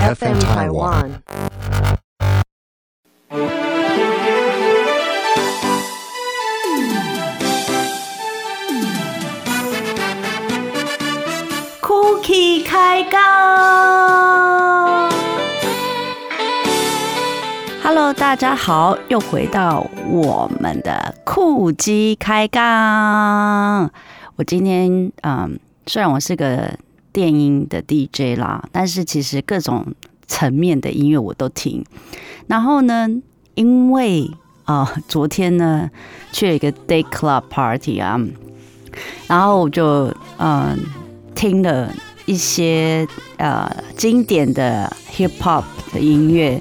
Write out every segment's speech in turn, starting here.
FM Taiwan。Cookie 开杠，Hello，大家好，又回到我们的酷鸡开杠。我今天嗯，虽然我是个电音的 DJ 啦，但是其实各种层面的音乐我都听。然后呢，因为啊，昨天呢去了一个 Day Club Party 啊，然后我就嗯听了一些呃经典的 Hip Hop 的音乐，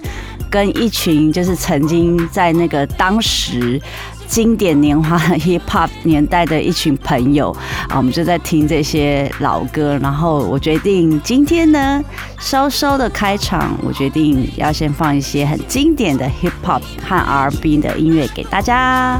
跟一群就是曾经在那个当时。经典年华 hip hop 年代的一群朋友啊，我们就在听这些老歌。然后我决定今天呢，稍稍的开场，我决定要先放一些很经典的 hip hop 和 R&B 的音乐给大家。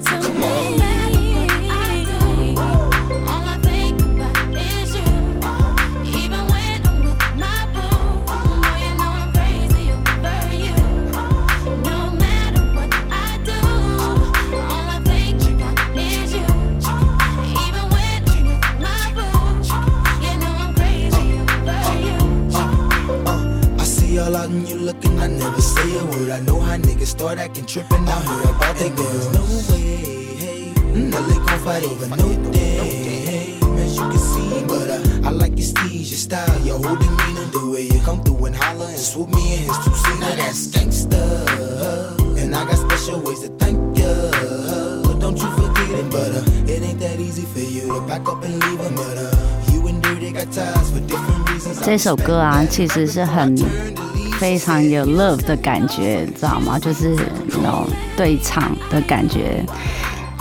I know how niggas start acting trippin'. I heard about that girl. No way, hey. Mm, they gon' fight over no day, hey. As you can see, but uh, I like your steez, your style, your whole demeanor, the way you come through and holler and swoop me in his two seat. Now that's gangsta, and I got special ways to thank you. Don't you forget it, but uh, it ain't that easy for you to back up and leave him, but uh. 这首歌啊，其实是很 非常有 love 的感觉，你知道吗？就是那种对唱的感觉。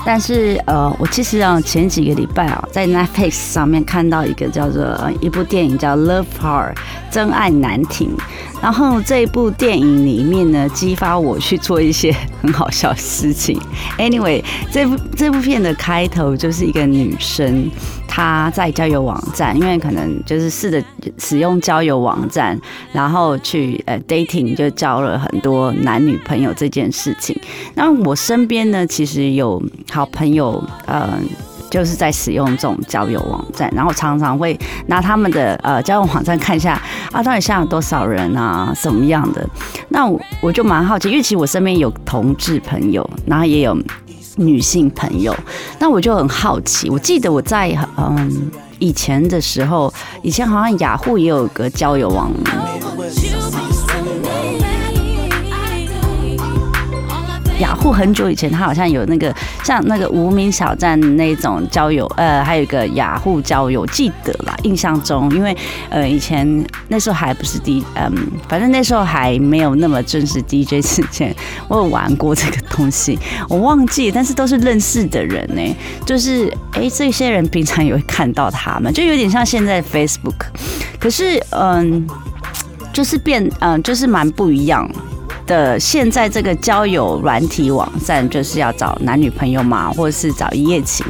但是呃，我其实啊，前几个礼拜啊，在 Netflix 上面看到一个叫做一部电影叫《Love Part》，真爱难停。然后这部电影里面呢，激发我去做一些很好笑的事情。Anyway，这部这部片的开头就是一个女生，她在交友网站，因为可能就是试着使用交友网站，然后去呃 dating，就交了很多男女朋友这件事情。那我身边呢，其实有好朋友，嗯。就是在使用这种交友网站，然后常常会拿他们的呃交友网站看一下啊，到底现在有多少人啊，什么样的？那我就蛮好奇，因为其实我身边有同志朋友，然后也有女性朋友，那我就很好奇。我记得我在嗯以前的时候，以前好像雅虎也有个交友网。雅虎很久以前，它好像有那个像那个无名小站那种交友，呃，还有一个雅虎交友，记得啦，印象中，因为呃以前那时候还不是 D，嗯，反正那时候还没有那么正式 DJ 之前，我有玩过这个东西，我忘记，但是都是认识的人呢，就是哎这些人平常也会看到他们，就有点像现在 Facebook，可是嗯，就是变嗯，就是蛮不一样。的现在这个交友软体网站就是要找男女朋友嘛，或者是找一夜情。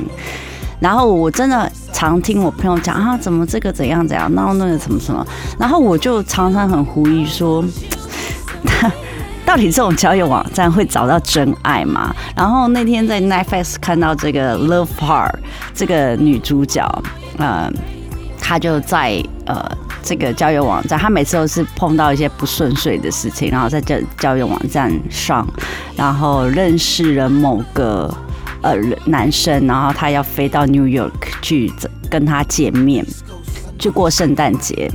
然后我真的常听我朋友讲啊，怎么这个怎样怎样，然后那个什么什么。然后我就常常很狐疑说，到底这种交友网站会找到真爱吗？然后那天在 Netflix 看到这个 Love Part 这个女主角，呃，她就在呃。这个交友网站，他每次都是碰到一些不顺遂的事情，然后在这交友网站上，然后认识了某个呃男生，然后他要飞到 New York 去跟他见面，去过圣诞节。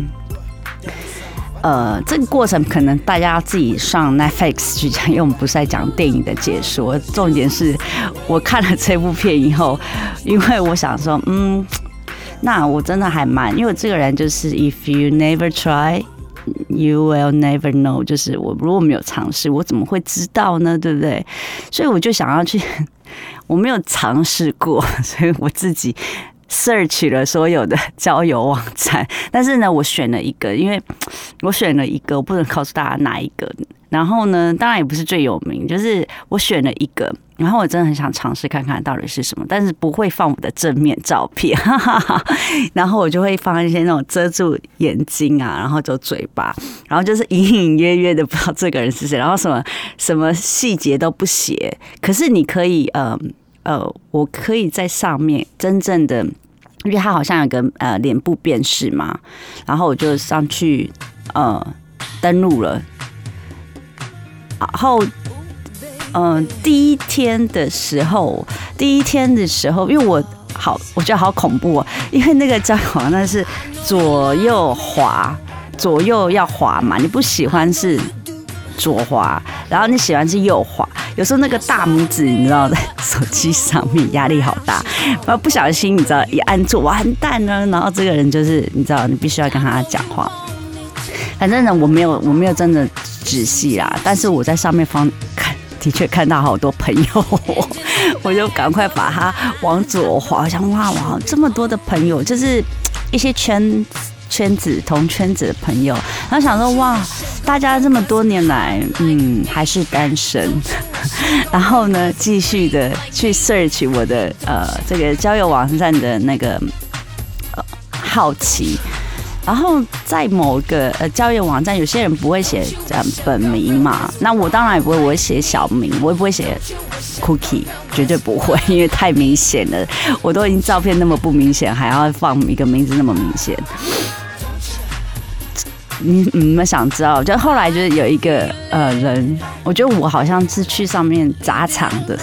呃，这个过程可能大家自己上 Netflix 去讲，因为我们不是在讲电影的解说。重点是我看了这部片以后，因为我想说，嗯，那我真的还蛮，因为我这个人就是 If you never try, you will never know，就是我如果没有尝试，我怎么会知道呢？对不对？所以我就想要去，我没有尝试过，所以我自己。Search 了所有的交友网站，但是呢，我选了一个，因为我选了一个，我不能告诉大家哪一个。然后呢，当然也不是最有名，就是我选了一个，然后我真的很想尝试看看到底是什么，但是不会放我的正面照片，然后我就会放一些那种遮住眼睛啊，然后就嘴巴，然后就是隐隐约约的不知道这个人是谁，然后什么什么细节都不写，可是你可以呃。呃，我可以在上面真正的，因为它好像有个呃脸部辨识嘛，然后我就上去呃登录了，然后嗯第一天的时候，第一天的时候，因为我好我觉得好恐怖哦，因为那个交友网那是左右滑，左右要滑嘛，你不喜欢是左滑，然后你喜欢是右滑。有时候那个大拇指，你知道，在手机上面压力好大，然后不小心，你知道一按错，完蛋了。然后这个人就是，你知道，你必须要跟他讲话。反正呢，我没有，我没有真的仔细啦，但是我在上面方看，的确看到好多朋友，我就赶快把它往左滑，想哇哇，这么多的朋友，就是一些圈。圈子同圈子的朋友，然后想说哇，大家这么多年来，嗯，还是单身，然后呢，继续的去 search 我的呃这个交友网站的那个呃好奇，然后在某个呃交友网站，有些人不会写呃本名嘛，那我当然也不会，我会写小名，我也不会写 cookie，绝对不会，因为太明显了，我都已经照片那么不明显，还要放一个名字那么明显。你你们想知道？就后来就是有一个呃人，我觉得我好像是去上面砸场的。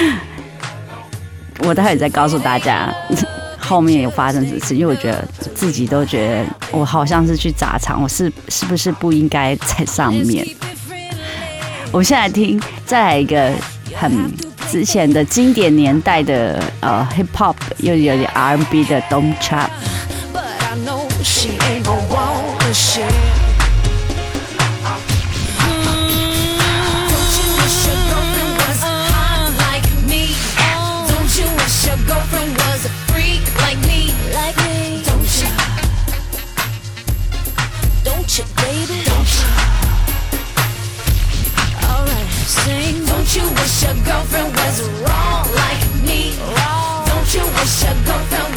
我待会再告诉大家 后面有发生什么事，因为我觉得自己都觉得我好像是去砸场，我是是不是不应该在上面？我现在听再来一个很之前的经典年代的呃 hip hop，又有点 R&B 的 Don't Trap。girlfriend was wrong like me. Wrong. Don't you wish your girlfriend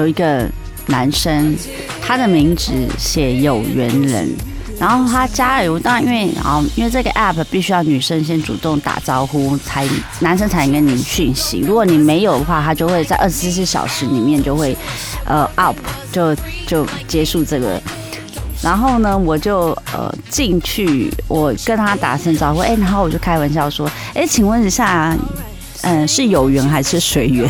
有一个男生，他的名字写有缘人，然后他加油，当然因为啊，因为这个 app 必须要女生先主动打招呼，才男生才能跟你讯息。如果你没有的话，他就会在二十四小时里面就会呃 up 就就结束这个。然后呢，我就呃进去，我跟他打声招呼，哎，然后我就开玩笑说，哎，请问一下，嗯，是有缘还是随缘？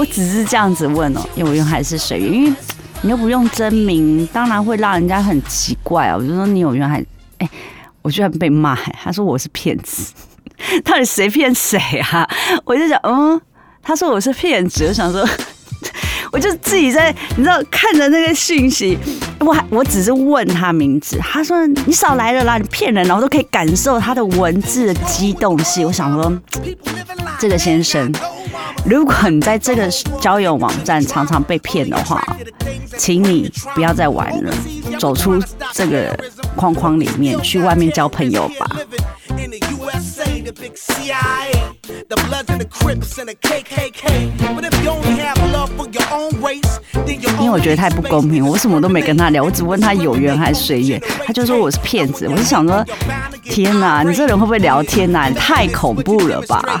我只是这样子问哦，因为我用还是水源，因为你又不用真名，当然会让人家很奇怪啊。我就说你有缘还，哎，我居然被骂，他说我是骗子，到底谁骗谁啊？我就想，嗯，他说我是骗子，我想说，我就自己在，你知道看着那个讯息，我还我只是问他名字，他说你少来了啦，你骗人，然后都可以感受他的文字的激动性。我想说，这个先生，如果你在这个交友网站常常被骗的话，请你不要再玩了，走出这个框框里面，去外面交朋友吧。因为我觉得太不公平，我什么都没跟他聊，我只问他有缘还是随缘，他就说我是骗子。我就想说，天哪，你这人会不会聊天呐？太恐怖了吧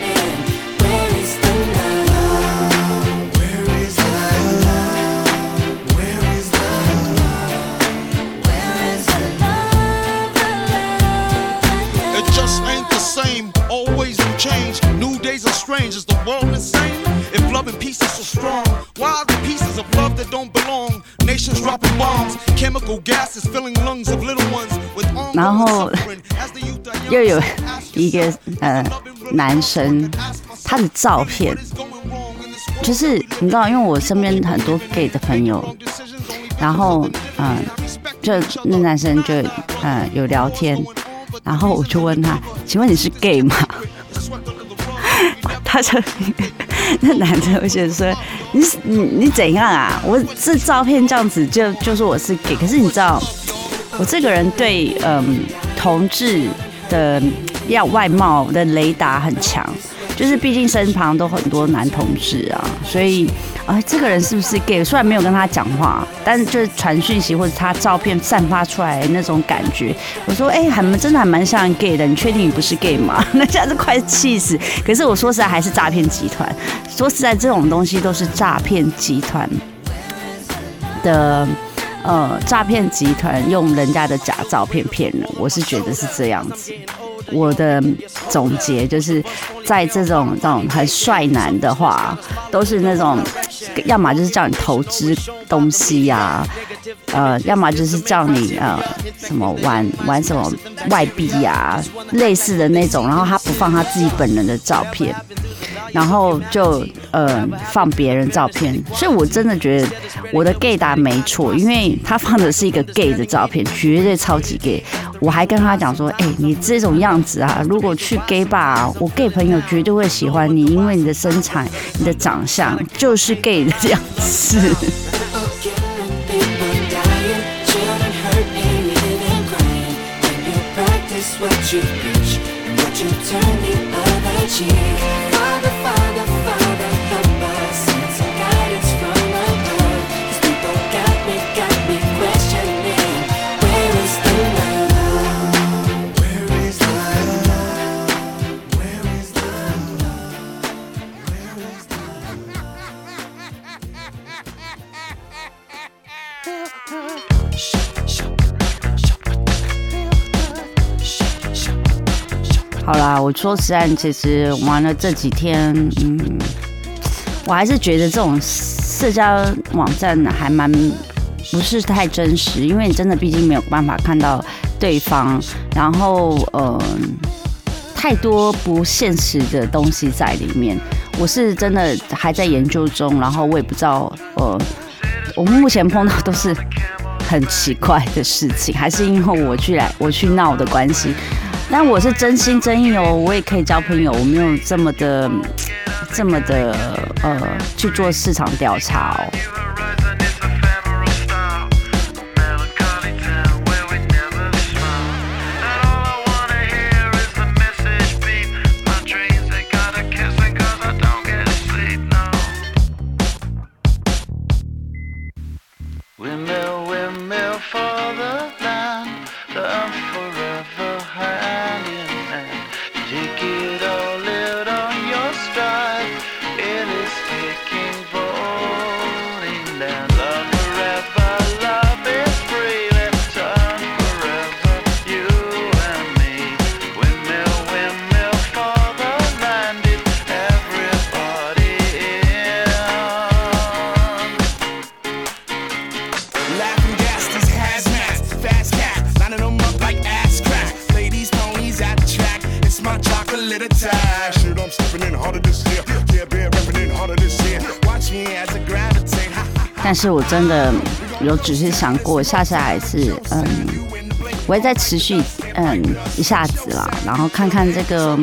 Same. Always new change. New days are strange. Is the world insane? If love and peace is so strong, why are the pieces of love that don't belong? Nations dropping bombs, chemical gases filling lungs of little ones with 然后又有一个呃男生，他的照片就是你知道，因为我身边很多 gay 的朋友，然后嗯，就那男生就嗯有聊天。然后我就问他：“请问你是 gay 吗？” 他说：“那男的我觉得说你你你怎样啊？我这照片这样子就就说我是 gay，可是你知道我这个人对嗯同志的要外貌的雷达很强。”就是毕竟身旁都很多男同志啊，所以啊，这个人是不是 gay？虽然没有跟他讲话，但是就是传讯息或者他照片散发出来那种感觉，我说哎，还真的还蛮像 gay 的。你确定你不是 gay 吗？那下子快气死！可是我说实在还是诈骗集团。说实在，这种东西都是诈骗集团的，呃，诈骗集团用人家的假照片骗人。我是觉得是这样子。我的总结就是，在这种这种很帅男的话，都是那种，要么就是叫你投资东西呀，呃，要么就是叫你呃什么玩玩什么外币呀，类似的那种，然后他不放他自己本人的照片。然后就呃放别人照片，所以我真的觉得我的 gay 答没错，因为他放的是一个 gay 的照片，绝对超级 gay。我还跟他讲说，哎，你这种样子啊，如果去 gay 吧，我 gay 朋友绝对会喜欢你，因为你的身材、你的长相就是 gay 的样子。说实在，其实玩了这几天，嗯，我还是觉得这种社交网站还蛮不是太真实，因为你真的毕竟没有办法看到对方，然后呃，太多不现实的东西在里面。我是真的还在研究中，然后我也不知道，呃，我目前碰到都是很奇怪的事情，还是因为我去来我去闹的关系。但我是真心真意哦，我也可以交朋友，我没有这么的、这么的呃去做市场调查哦。是我真的有只是想过，下下来是嗯，我会再持续嗯一下子啦，然后看看这个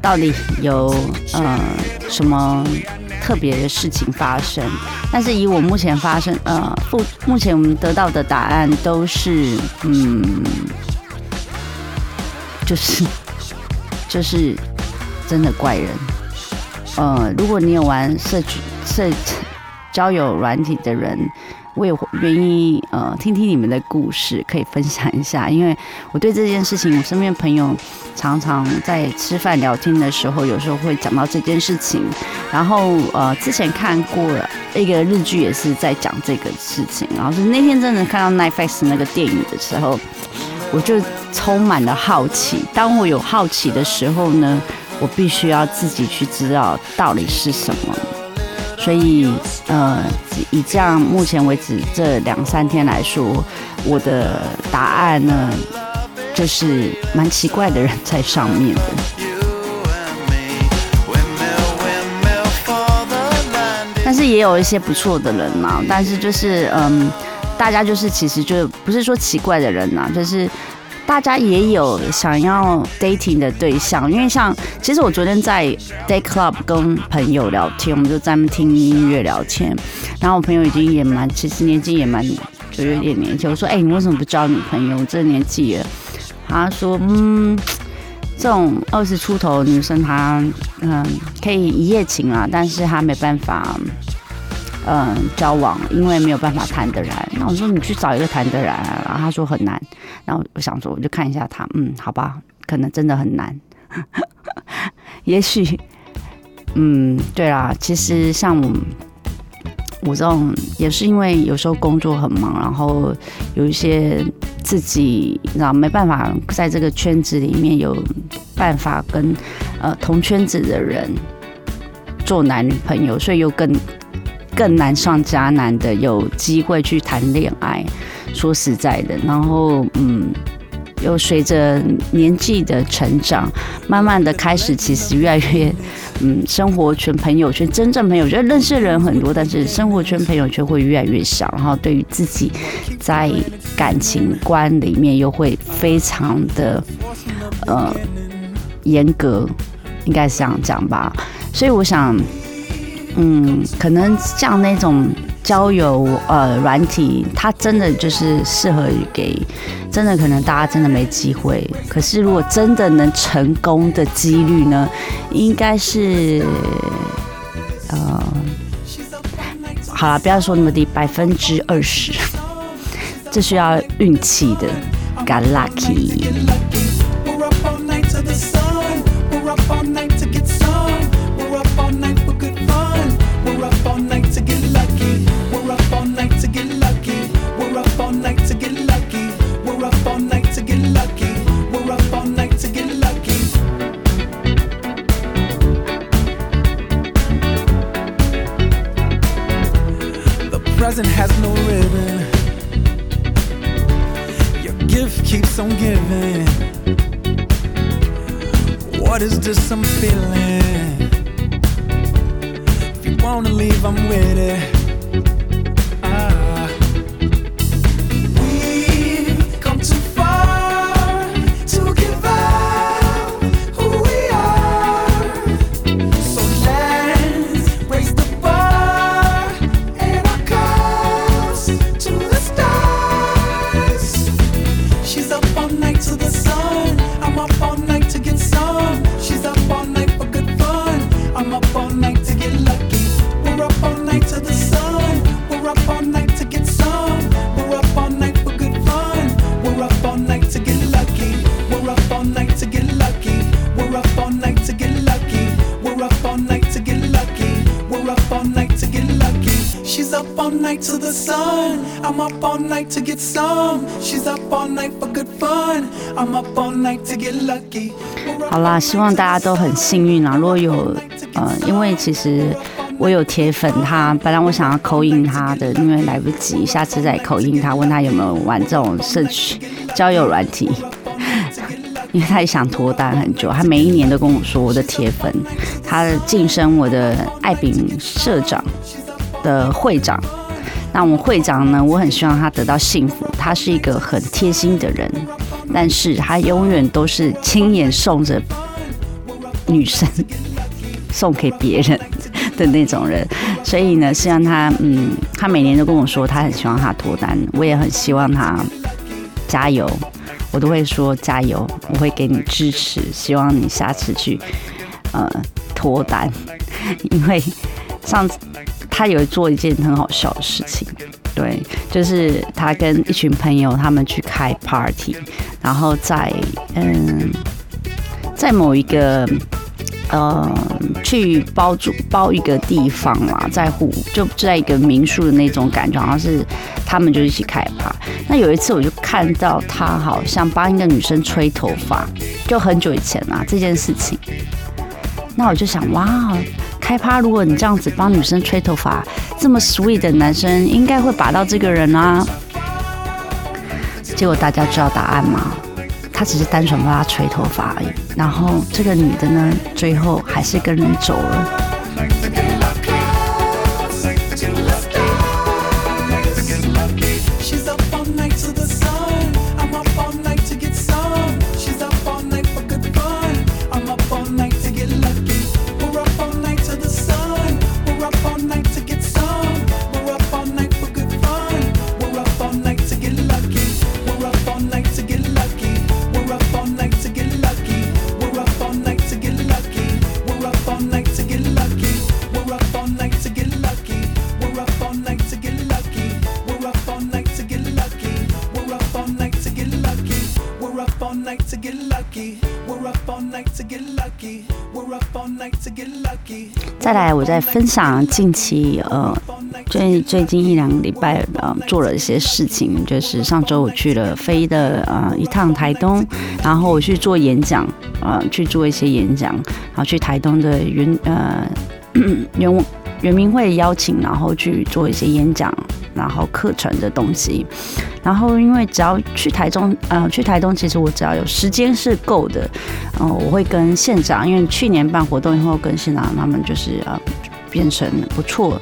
到底有呃什么特别的事情发生。但是以我目前发生呃不目前我们得到的答案都是嗯，就是 就是真的怪人。呃，如果你有玩社区社交友软体的人，我也愿意呃听听你们的故事，可以分享一下。因为我对这件事情，我身边朋友常常在吃饭聊天的时候，有时候会讲到这件事情。然后呃，之前看过一个日剧，也是在讲这个事情。然后是那天真的看到 Netflix 那个电影的时候，我就充满了好奇。当我有好奇的时候呢，我必须要自己去知道到底是什么。所以，呃，以这样目前为止这两三天来说，我的答案呢，就是蛮奇怪的人在上面的。但是也有一些不错的人嘛，但是就是嗯，大家就是其实就不是说奇怪的人呐，就是大家也有想要 dating 的对象，因为像其实我昨天在 day club 跟朋友聊天，我们就在那听音乐聊天，然后我朋友已经也蛮，其实年纪也蛮就有点年纪，我说哎，你为什么不交女朋友？这年纪了，他说嗯，这种二十出头的女生，她嗯可以一夜情啊，但是她没办法。嗯，交往因为没有办法谈得来，那我说你去找一个谈得来，然后他说很难，然后我想说我就看一下他，嗯，好吧，可能真的很难，也许，嗯，对啦，其实像我这种也是因为有时候工作很忙，然后有一些自己然后没办法在这个圈子里面有办法跟呃同圈子的人做男女朋友，所以又更。更难上加难的，有机会去谈恋爱。说实在的，然后嗯，又随着年纪的成长，慢慢的开始，其实越来越嗯，生活圈、朋友圈，真正朋友圈认识的人很多，但是生活圈、朋友圈会越来越少。然后对于自己在感情观里面，又会非常的呃严格，应该是这样讲吧。所以我想。嗯，可能像那种交友呃软体，它真的就是适合给真的可能大家真的没机会。可是如果真的能成功的几率呢，应该是呃，好了，不要说那么低，百分之二十，这需要运气的，got lucky。好啦，希望大家都很幸运啊！如果有呃，因为其实我有铁粉，他本来我想要口音他的，因为来不及，下次再口音他，问他有没有玩这种社区交友软体。因为他也想脱单很久，他每一年都跟我说我的铁粉，他晋升我的爱饼社长的会长。那我们会长呢，我很希望他得到幸福，他是一个很贴心的人，但是他永远都是亲眼送着女生送给别人的那种人，所以呢，希望他，嗯，他每年都跟我说他很希望他脱单，我也很希望他加油。我都会说加油，我会给你支持，希望你下次去呃脱单，因为上次他有做一件很好笑的事情，对，就是他跟一群朋友他们去开 party，然后在嗯在某一个。呃，去包住包一个地方嘛，在户就在一个民宿的那种感觉，好像是他们就一起开 part。那有一次我就看到他好像帮一个女生吹头发，就很久以前啦这件事情。那我就想，哇，开趴如果你这样子帮女生吹头发，这么 sweet 的男生应该会把到这个人啊。结果大家知道答案吗？他只是单纯帮他吹头发而已，然后这个女的呢，最后还是跟人走了。来，我在分享近期呃，最最近一两个礼拜呃做了一些事情，就是上周我去了飞的呃一趟台东，然后我去做演讲，呃去做一些演讲，然后去台东的原呃 原原民会邀请，然后去做一些演讲。然后课程的东西，然后因为只要去台中，呃，去台东，其实我只要有时间是够的，嗯，我会跟县长，因为去年办活动以后，跟县长他们就是呃变成不错，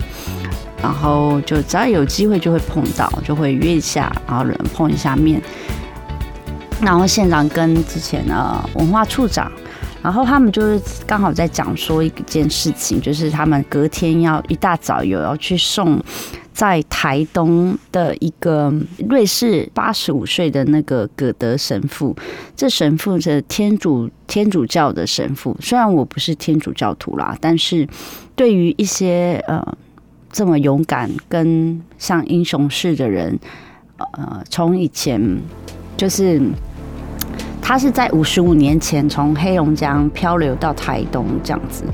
然后就只要有机会就会碰到，就会约一下，然后人碰一下面，然后县长跟之前的文化处长，然后他们就是刚好在讲说一件事情，就是他们隔天要一大早有要去送。在台东的一个瑞士八十五岁的那个葛德神父，这神父是天主天主教的神父。虽然我不是天主教徒啦，但是对于一些呃这么勇敢跟像英雄式的人，呃，从以前就是。他是在五十五年前从黑龙江漂流到台东，这样子，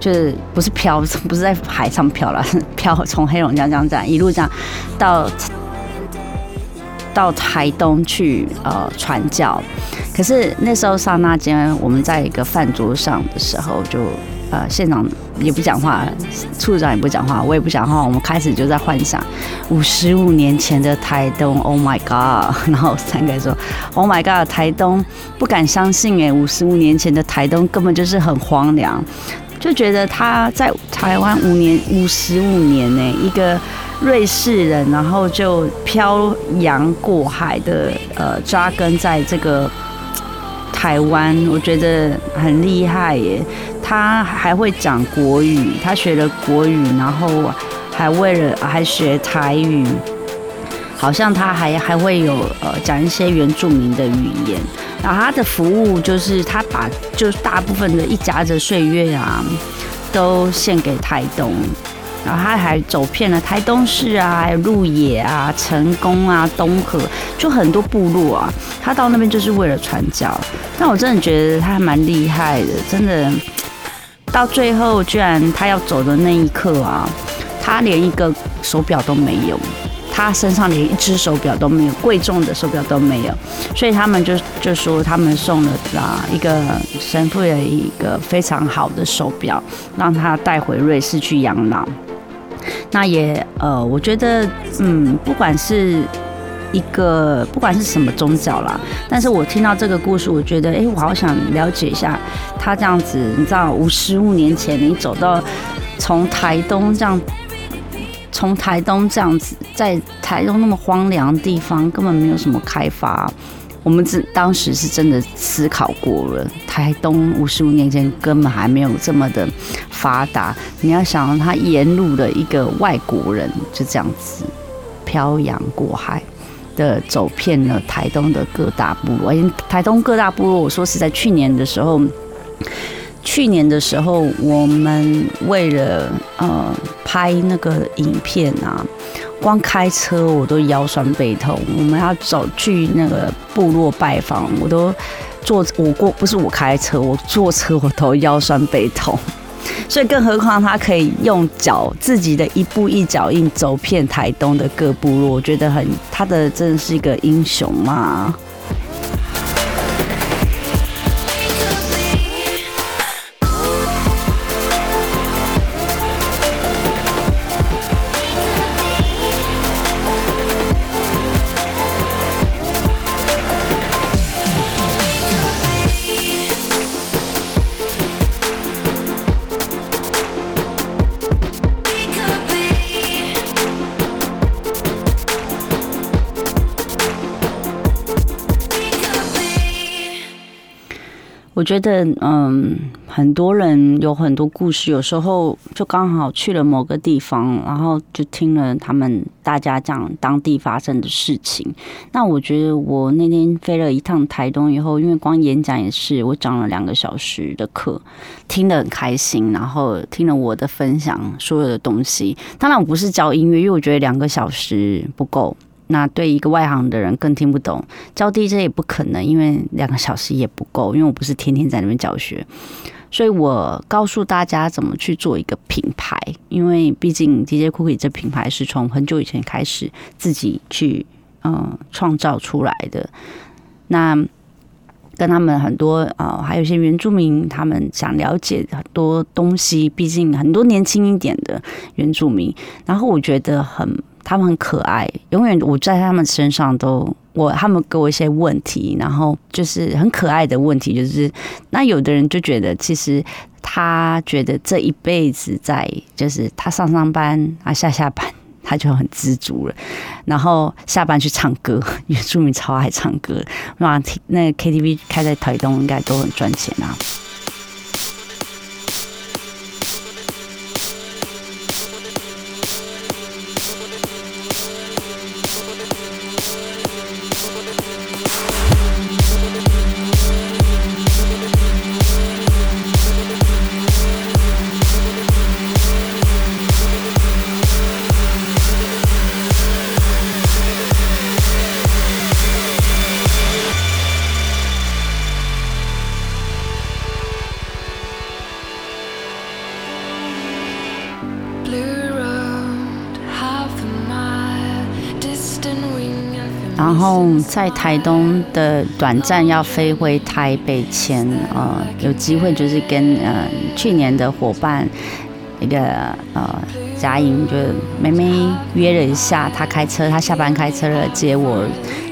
就是不是漂，不是在海上漂了，漂从黑龙江这样这样一路这样到到台东去呃传教。可是那时候刹那间，我们在一个饭桌上的时候就。呃，县长也不讲话，处长也不讲话，我也不讲话。我们开始就在幻想五十五年前的台东，Oh my God！然后三个人说，Oh my God！台东不敢相信哎，五十五年前的台东根本就是很荒凉，就觉得他在台湾五年五十五年呢，一个瑞士人，然后就漂洋过海的呃扎根在这个台湾，我觉得很厉害耶。他还会讲国语，他学了国语，然后还为了还学台语，好像他还还会有呃讲一些原住民的语言。然后他的服务就是他把就是大部分的一家的岁月啊，都献给台东。然后他还走遍了台东市啊、鹿野啊、成功啊、东河，就很多部落啊。他到那边就是为了传教。但我真的觉得他还蛮厉害的，真的。到最后，居然他要走的那一刻啊，他连一个手表都没有，他身上连一只手表都没有，贵重的手表都没有，所以他们就就说他们送了啊一个神父的一个非常好的手表，让他带回瑞士去养老。那也呃，我觉得嗯，不管是一个不管是什么宗教啦，但是我听到这个故事，我觉得，哎，我好想了解一下他这样子，你知道，五十五年前你走到从台东这样，从台东这样子，在台东那么荒凉的地方，根本没有什么开发。我们只当时是真的思考过了，台东五十五年前根本还没有这么的发达。你要想，他沿路的一个外国人就这样子漂洋过海的走遍了台东的各大部落。台东各大部落，我说是在去年的时候，去年的时候，我们为了呃拍那个影片啊。光开车我都腰酸背痛，我们要走去那个部落拜访，我都坐我过不是我开车，我坐车我都腰酸背痛，所以更何况他可以用脚自己的一步一脚印走遍台东的各部落，我觉得很他的真的是一个英雄嘛。我觉得，嗯，很多人有很多故事，有时候就刚好去了某个地方，然后就听了他们大家讲当地发生的事情。那我觉得，我那天飞了一趟台东以后，因为光演讲也是，我讲了两个小时的课，听得很开心，然后听了我的分享，所有的东西。当然，我不是教音乐，因为我觉得两个小时不够。那对一个外行的人更听不懂，教 DJ 也不可能，因为两个小时也不够，因为我不是天天在那边教学，所以我告诉大家怎么去做一个品牌，因为毕竟 DJ Cookie 这品牌是从很久以前开始自己去嗯创造出来的。那跟他们很多啊，还有一些原住民，他们想了解很多东西，毕竟很多年轻一点的原住民，然后我觉得很。他们很可爱，永远我在他们身上都我他们给我一些问题，然后就是很可爱的问题，就是那有的人就觉得其实他觉得这一辈子在就是他上上班啊下下班他就很知足了，然后下班去唱歌，原住民超爱唱歌，那那 KTV 开在台东应该都很赚钱啊。然后在台东的短暂要飞回台北前，呃，有机会就是跟呃去年的伙伴一个呃嘉颖，就妹妹约了一下，她开车，她下班开车了接我，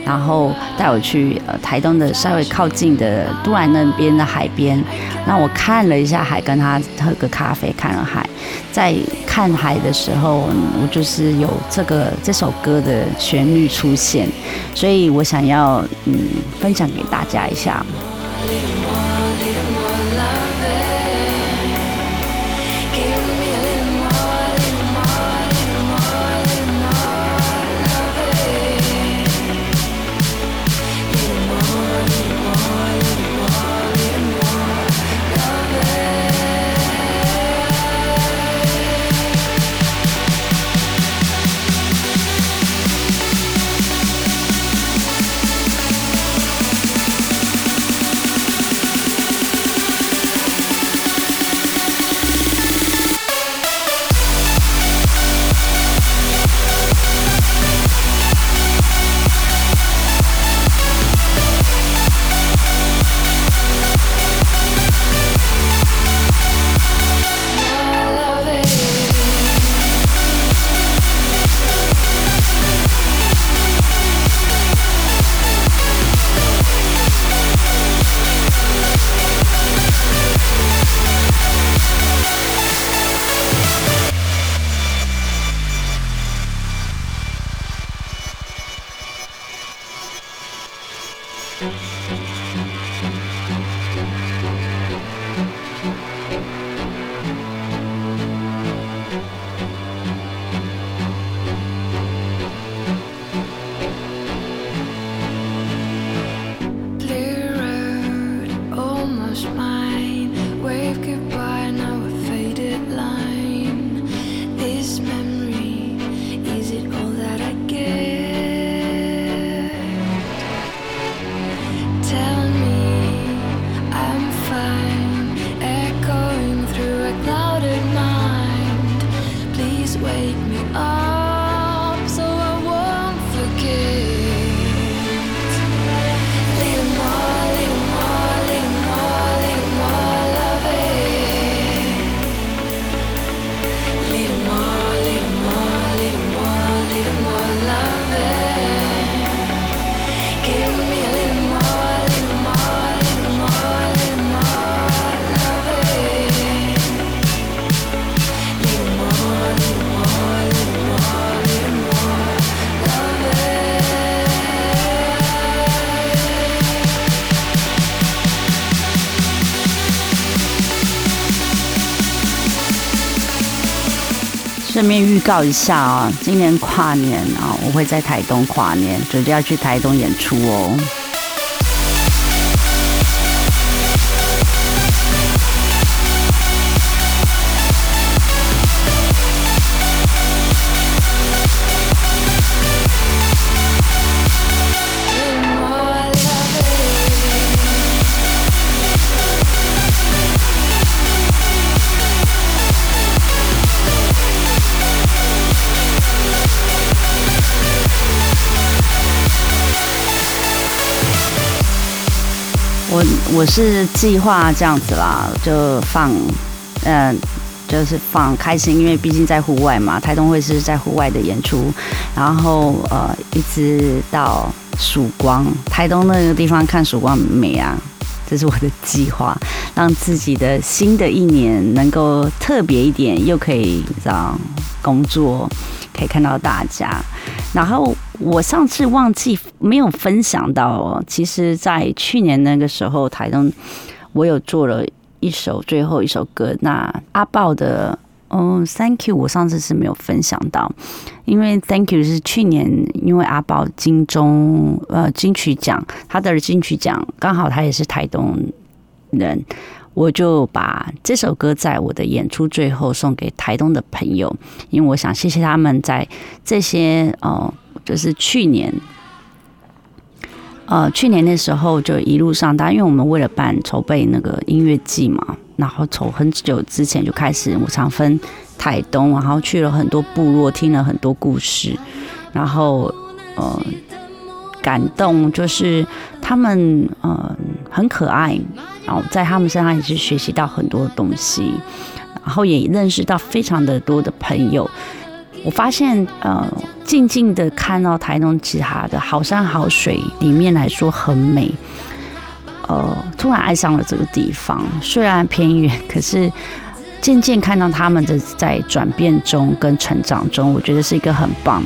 然后带我去呃台东的稍微靠近的都兰那边的海边，那我看了一下海，跟她喝个咖啡，看了海。在看海的时候，我就是有这个这首歌的旋律出现，所以我想要嗯分享给大家一下。lost mine. Wave 告一下啊、今年跨年啊、我会在台东跨年，准备要去台东演出哦。我是计划这样子啦，就放，嗯、就是放开心，因为毕竟在户外嘛，台东会是在户外的演出，然后呃，一直到曙光，台东那个地方看曙光美啊，这是我的计划，让自己的新的一年能够特别一点，又可以你知道工作，可以看到大家。然后我上次忘记没有分享到哦，其实，在去年那个时候，台东我有做了一首最后一首歌，那阿豹的。嗯，Thank you，我上次是没有分享到，因为 Thank you 是去年因为阿宝金钟呃金曲奖，他的金曲奖刚好他也是台东人，我就把这首歌在我的演出最后送给台东的朋友，因为我想谢谢他们在这些呃，就是去年。呃，去年那时候就一路上，但因为我们为了办筹备那个音乐季嘛，然后从很久之前就开始，我常分台东，然后去了很多部落，听了很多故事，然后呃，感动就是他们呃很可爱，然后在他们身上也是学习到很多东西，然后也认识到非常的多的朋友。我发现，呃，静静的看到台东其他的好山好水里面来说很美，呃，突然爱上了这个地方。虽然偏远，可是渐渐看到他们的在转变中跟成长中，我觉得是一个很棒。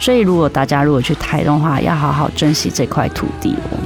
所以，如果大家如果去台东的话，要好好珍惜这块土地哦。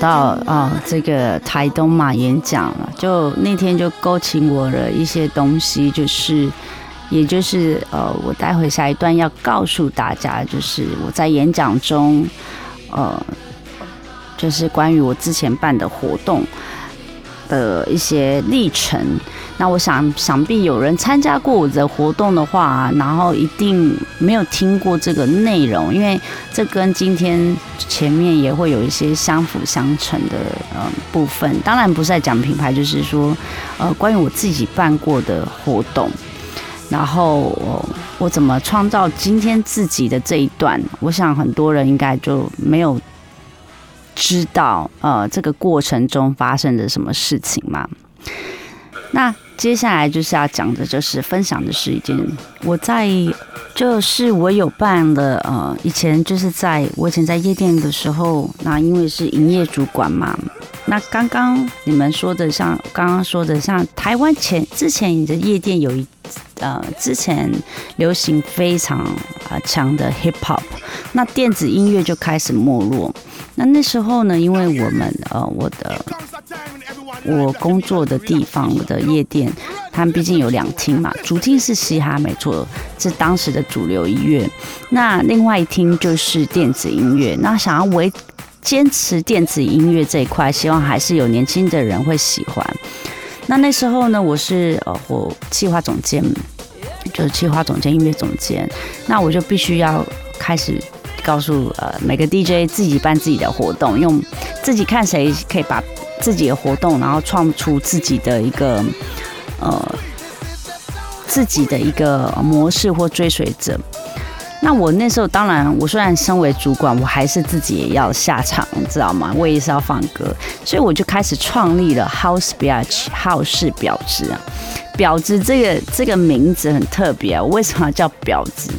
到啊、这个台东嘛演讲了，就那天就勾起我了一些东西，就是，也就是呃，我待会下一段要告诉大家，就是我在演讲中，呃，就是关于我之前办的活动的一些历程。那我想，想必有人参加过我的活动的话，然后一定没有听过这个内容，因为这跟今天前面也会有一些相辅相成的呃部分。当然不是在讲品牌，就是说呃关于我自己办过的活动，然后、我怎么创造今天自己的这一段，我想很多人应该就没有知道呃这个过程中发生的什么事情嘛。那接下来就是要讲的，就是分享的是一件我在，就是我有办的，呃，以前就是在我以前在夜店的时候，那因为是营业主管嘛，那刚刚你们说的像刚刚说的，像台湾前之前你的夜店有一呃之前流行非常啊强的 hip hop，那电子音乐就开始没落。那那时候呢，因为我们呃我的我工作的地方，的夜店，他们毕竟有两厅嘛，主厅是嘻哈，没错，是当时的主流音乐。那另外一厅就是电子音乐。那想要维坚持电子音乐这一块，希望还是有年轻的人会喜欢。那那时候呢，我是呃我企划总监，就是企划总监、音乐总监，那我就必须要开始告诉呃每个 DJ 自己办自己的活动，用自己看谁可以把自己的活动，然后创出自己的一个呃自己的一个模式或追随者。那我那时候当然，我虽然身为主管，我还是自己也要下场，知道吗？我也是要放歌，所以我就开始创立了 House Biatch 好事婊子啊。婊子这个这个名字很特别啊，为什么叫婊子？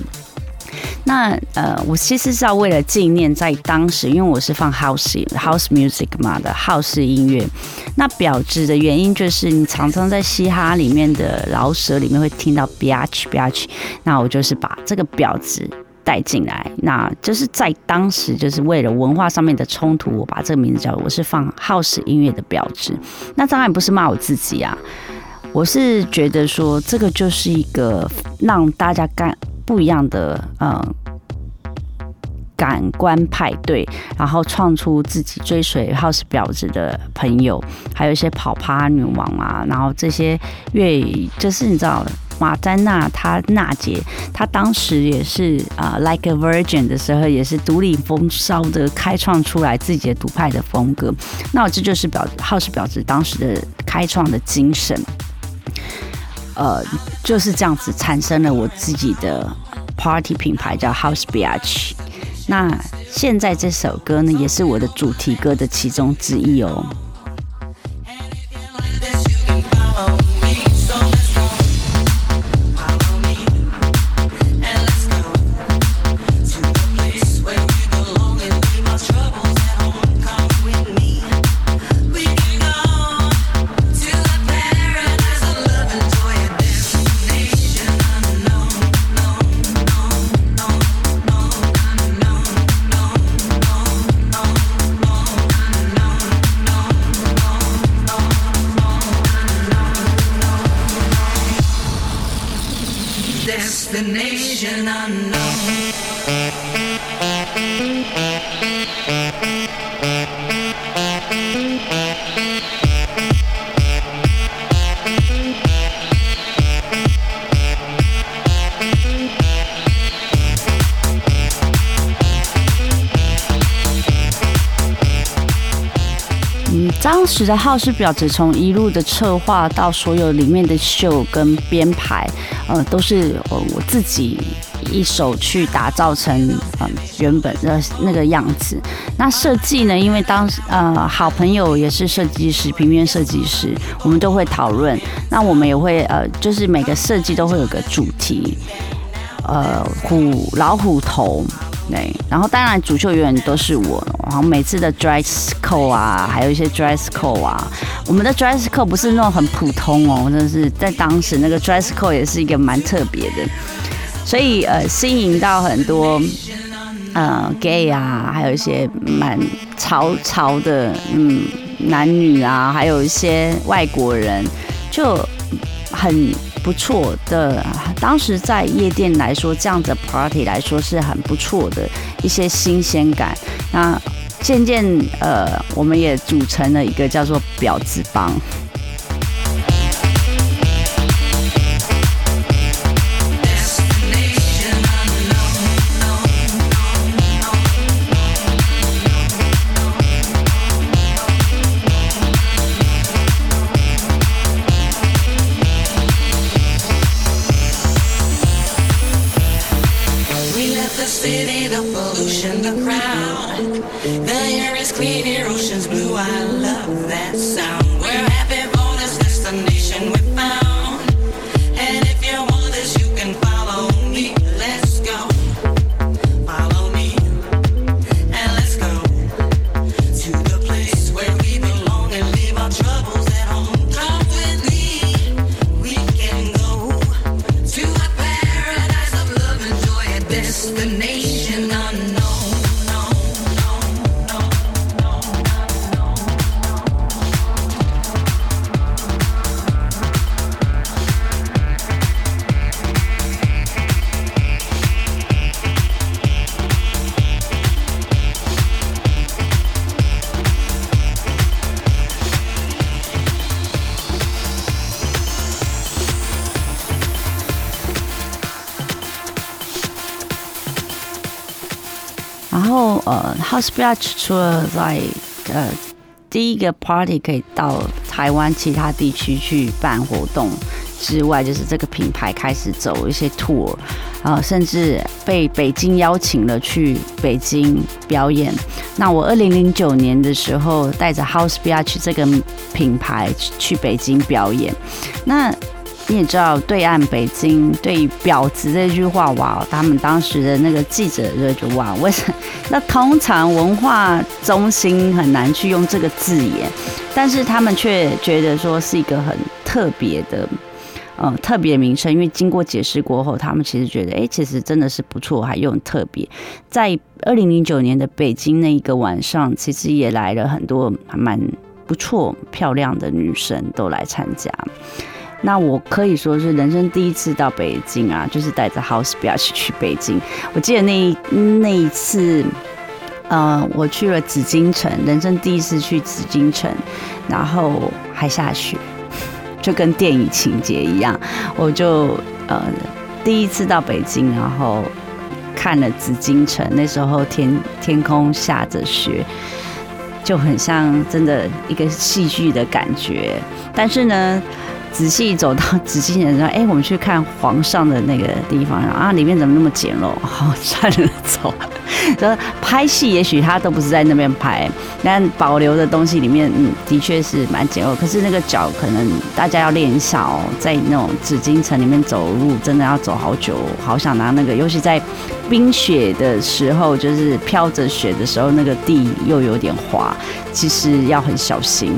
那呃，我其实是要为了纪念在当时，因为我是放 house house music 嘛的 house 音乐。那婊子的原因就是你常常在嘻哈里面的饶舌里面会听到 biatch biatch，那我就是把这个表子带进来，那就是在当时就是为了文化上面的冲突，我把这个名字叫我是放 house 音乐的婊子。那当然不是骂我自己啊，我是觉得说这个就是一个让大家干不一样的呃感官派对，然后创出自己追随 house 婊子的朋友，还有一些跑趴女王啊，然后这些乐就是你知道。马丹娜，她娜姐，她当时也是啊、l i k e a Virgin 的时候，也是独领风骚的开创出来自己的独派的风格。那这就是表 House 婊子当时的开创的精神。呃，就是这样子产生了我自己的 party 品牌叫 House b i a c h。那现在这首歌呢，也是我的主题歌的其中之一哦。当时的号是表，只从一路的策划到所有里面的秀跟编排，呃，都是呃我自己一手去打造成嗯、原本的那个样子。那设计呢，因为当时呃好朋友也是设计师，平面设计师，我们都会讨论。那我们也会呃，就是每个设计都会有个主题，呃，虎老虎头。对，然后当然主秀永远都是我，然后每次的 dress code 啊，还有一些 dress code 啊，我们的 dress code 不是那种很普通哦，真的是在当时那个 dress code 也是一个蛮特别的，所以呃吸引到很多呃 gay 啊，还有一些蛮潮潮的嗯男女啊，还有一些外国人，就很不错的。当时在夜店来说，这样的 party 来说是很不错的一些新鲜感。那渐渐呃，我们也组成了一个叫做婊子帮。I love that sound. We're happy for this destination we，House Beach 除了在呃第一个 party 可以到台湾其他地区去办活动之外，就是这个品牌开始走一些 tour，啊、甚至被北京邀请了去北京表演。那我二零零九年的时候，带着 House Beach 这个品牌去北京表演，那。你也知道，对岸北京对“婊子”这句话，哇，他们当时的那个记者就觉得哇，为什么？那通常文化中心很难去用这个字眼，但是他们却觉得说是一个很特别的。呃，特别名称，因为经过解释过后，他们其实觉得，哎、其实真的是不错，还又很特别。在二零零九年的北京那一个晚上，其实也来了很多还蛮不错、漂亮的女生都来参加。那我可以说是人生第一次到北京啊，就是带着 House Beach 去北京。我记得那那一次，呃，我去了紫禁城，人生第一次去紫禁城，然后还下雪，就跟电影情节一样。我就呃第一次到北京，然后看了紫禁城，那时候天天空下着雪。就很像真的一个戏剧的感觉，但是呢，仔细走到紫禁城说：“哎、我们去看皇上的那个地方，然后啊，里面怎么那么简陋？好，算了，走。说拍戏，也许他都不是在那边拍，但保留的东西里面，嗯，的确是蛮简陋。可是那个脚可能大家要练一下哦，在那种紫禁城里面走路，真的要走好久，好想拿那个，尤其在冰雪的时候，就是飘着雪的时候，那个地又有点滑，其实要很小心。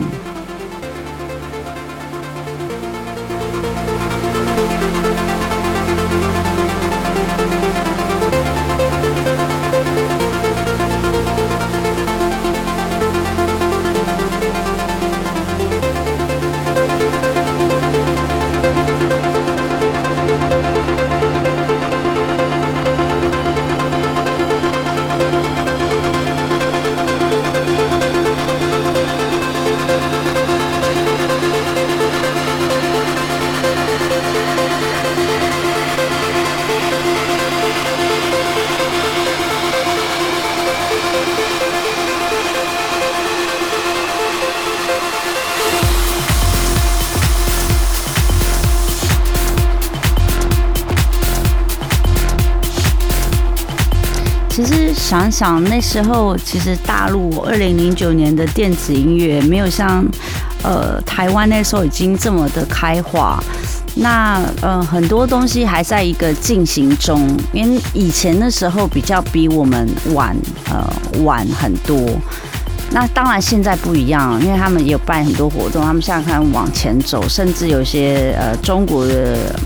想那时候，其实大陆二零零九年的电子音乐没有像呃台湾那时候已经这么的开化。那呃很多东西还在一个进行中，因为以前的时候比较比我们晚呃晚很多。那当然现在不一样，因为他们也有办很多活动，他们现在看往前走，甚至有些呃中国的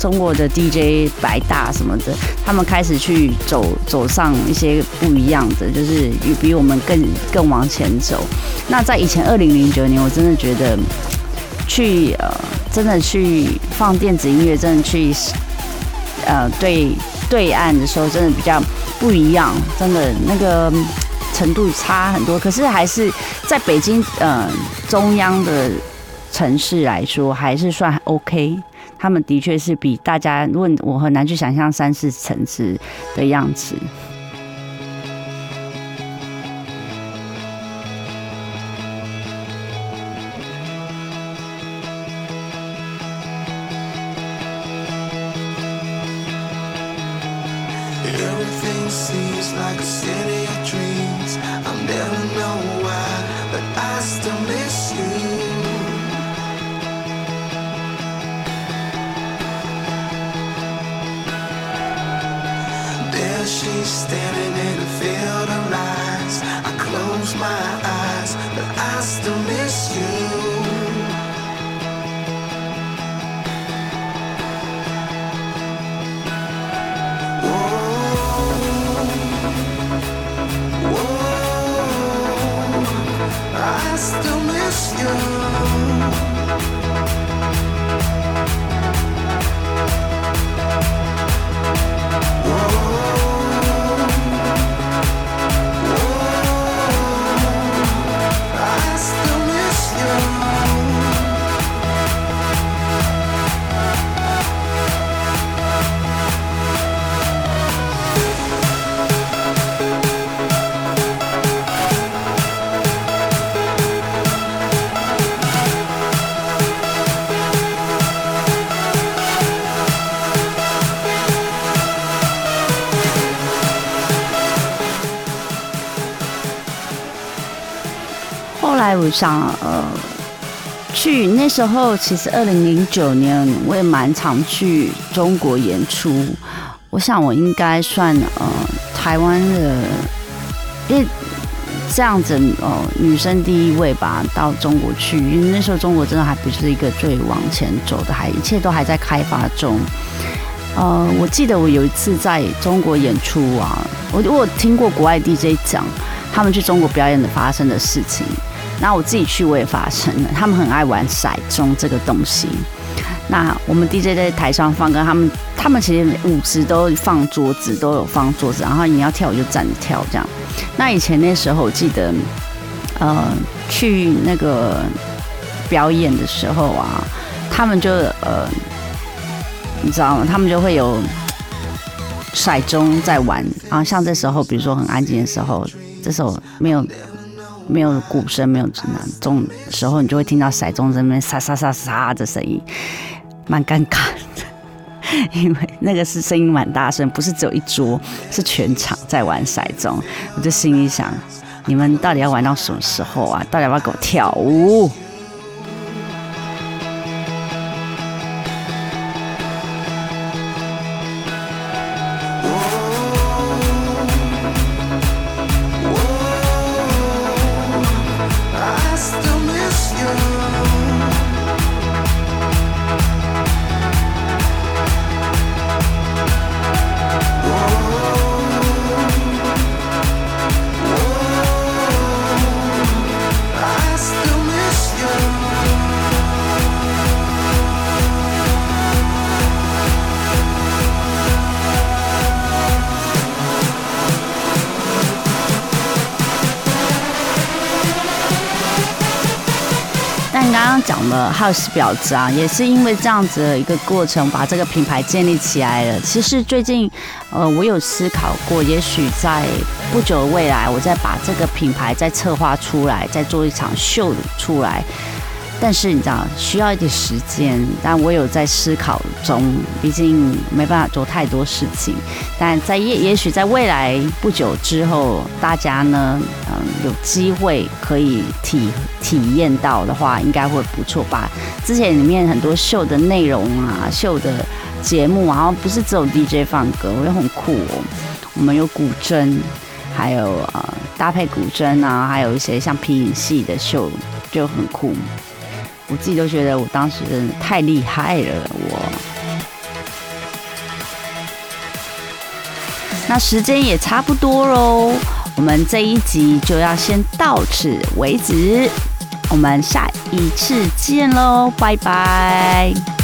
中国的 DJ 白大什么的，他们开始去走走上一些不一样的，就是比我们更更往前走。那在以前二零零九年，我真的觉得去呃，真的去放电子音乐，真的去呃对对岸的时候，真的比较不一样，真的那个程度差很多。可是还是在北京呃中央的城市来说，还是算 OK。他们的确是比大家，如果我很难去想象三四层次的样子。Everything seems like a city of dreams. I'll never know why, but I still miss you. 后来我想，呃，去那时候其实二零零九年我也蛮常去中国演出，我想我应该算呃台湾的，因为这样子哦、女生第一位吧，到中国去，因为那时候中国真的还不是一个最往前走的，还一切都还在开发中。呃，我记得我有一次在中国演出啊，我我听过国外 DJ 讲他们去中国表演的发生的事情，那我自己去我也发生了，他们很爱玩骰盅这个东西。那我们 DJ 在台上放歌，他们他们其实舞池都放桌子，都有放桌子，然后你要跳舞就站着跳这样。那以前那时候我记得，呃，去那个表演的时候啊，他们就呃，你知道吗？他们就会有骰盅在玩，然后像这时候，比如说很安静的时候，这时候没有没有鼓声，没有这种时候，你就会听到骰盅在那边沙沙沙沙的声音，蛮尴尬的。因为那个是声音蛮大声，不是只有一桌，是全场在玩骰盅。我就心里想，你们到底要玩到什么时候啊？到底要不要给我跳舞刚刚讲了 House 表子啊，也是因为这样子的一个过程，把这个品牌建立起来了。其实最近，呃，我有思考过，也许在不久的未来，我再把这个品牌再策划出来，再做一场秀出来。但是你知道，需要一点时间，但我有在思考中，毕竟没办法做太多事情。但在也也许在未来不久之后，大家呢，嗯，有机会可以体体验到的话，应该会不错吧。之前里面很多秀的内容啊，秀的节目啊，然后不是只有 DJ 放歌，我觉得很酷哦。我们有古筝，还有呃搭配古筝啊，还有一些像皮影戏的秀，就很酷。我自己都觉得我当时真的太厉害了我那时间也差不多喽我们这一集就要先到此为止我们下一次见喽拜拜。